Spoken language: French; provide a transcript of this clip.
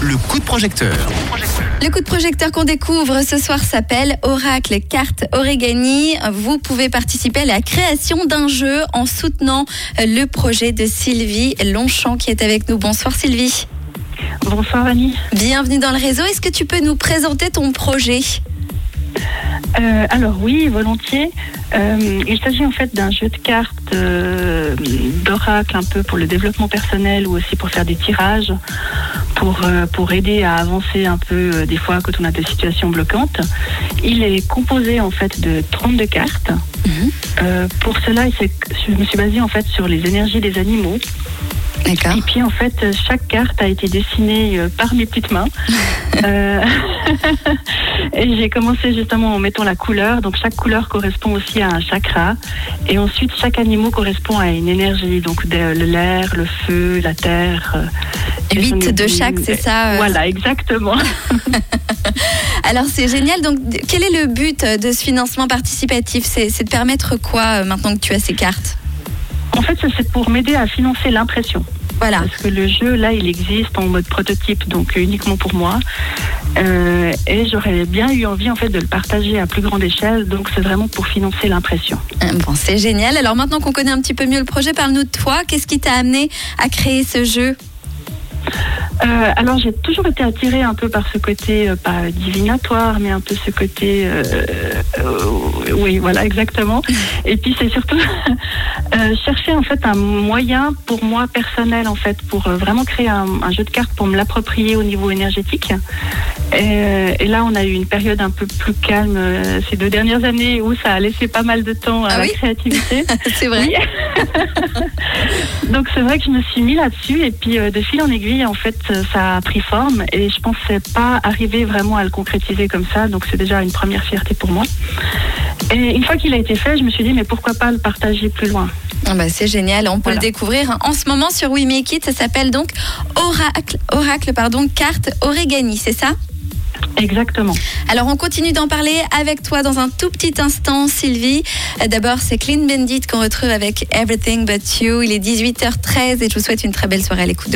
Le coup de projecteur. Le coup de projecteur qu'on découvre ce soir s'appelle Oracle Carte Origami. Vous pouvez participer à la création d'un jeu en soutenant le projet de Sylvie Longchamp qui est avec nous. Bonsoir Sylvie. Bonsoir Annie. Bienvenue dans le réseau. Est-ce que tu peux nous présenter ton projet? Euh, alors oui, volontiers. Euh, il s'agit en fait d'un jeu de cartes euh, d'oracle un peu pour le développement personnel ou aussi pour faire des tirages, pour, euh, pour aider à avancer un peu euh, des fois quand on a des situations bloquantes. Il est composé en fait de 32 cartes. Mhm. Euh, pour cela, je me suis basée en fait sur les énergies des animaux. Et puis en fait, euh, chaque carte a été dessinée euh, par mes petites mains. Euh, et j'ai commencé justement en mettant la couleur. Donc chaque couleur correspond aussi à un chakra. Et ensuite, chaque animal correspond à une énergie. Donc l'air, le feu, la terre. euh, et Huit j'en ai de chaque, c'est ça, euh Voilà, exactement. Alors c'est génial. Donc quel est le but de ce financement participatif? C'est de permettre quoi euh, maintenant que tu as ces cartes? En fait, c'est pour m'aider à financer l'impression. Voilà. Parce que le jeu, là, il existe en mode prototype, donc euh, uniquement pour moi. Euh, et j'aurais bien eu envie, en fait, de le partager à plus grande échelle. Donc, c'est vraiment pour financer l'impression. Euh, Bon, c'est génial. Alors maintenant qu'on connaît un petit peu mieux le projet, parle-nous de toi. Qu'est-ce qui t'a amené à créer ce jeu? Euh, alors, j'ai toujours été attirée un peu par ce côté, euh, pas divinatoire, mais un peu ce côté... euh, euh, oui, voilà, exactement. Et puis, c'est surtout euh, chercher, en fait, un moyen pour moi personnel, en fait, pour vraiment créer un, un jeu de cartes pour me l'approprier au niveau énergétique. Et, et là, on a eu une période un peu plus calme ces deux dernières années où ça a laissé pas mal de temps à Ah la oui? créativité. C'est vrai. Donc c'est vrai que je me suis mis là-dessus et puis euh, de fil en aiguille en fait euh, ça a pris forme et je pensais pas arriver vraiment à le concrétiser comme ça donc c'est déjà une première fierté pour moi. Et une fois qu'il a été fait, je me suis dit mais pourquoi pas le partager plus loin? Ah bah, c'est génial. On peut Voilà. le découvrir en ce moment sur We Make It. Ça s'appelle donc Oracle, Oracle pardon, carte Origami, c'est ça? Exactement. Alors on continue d'en parler avec toi dans un tout petit instant, Sylvie. Euh, D'abord, c'est Clean Bandit qu'on retrouve avec Everything But You. Il est 18h13 et je vous souhaite une très belle soirée à l'écoute de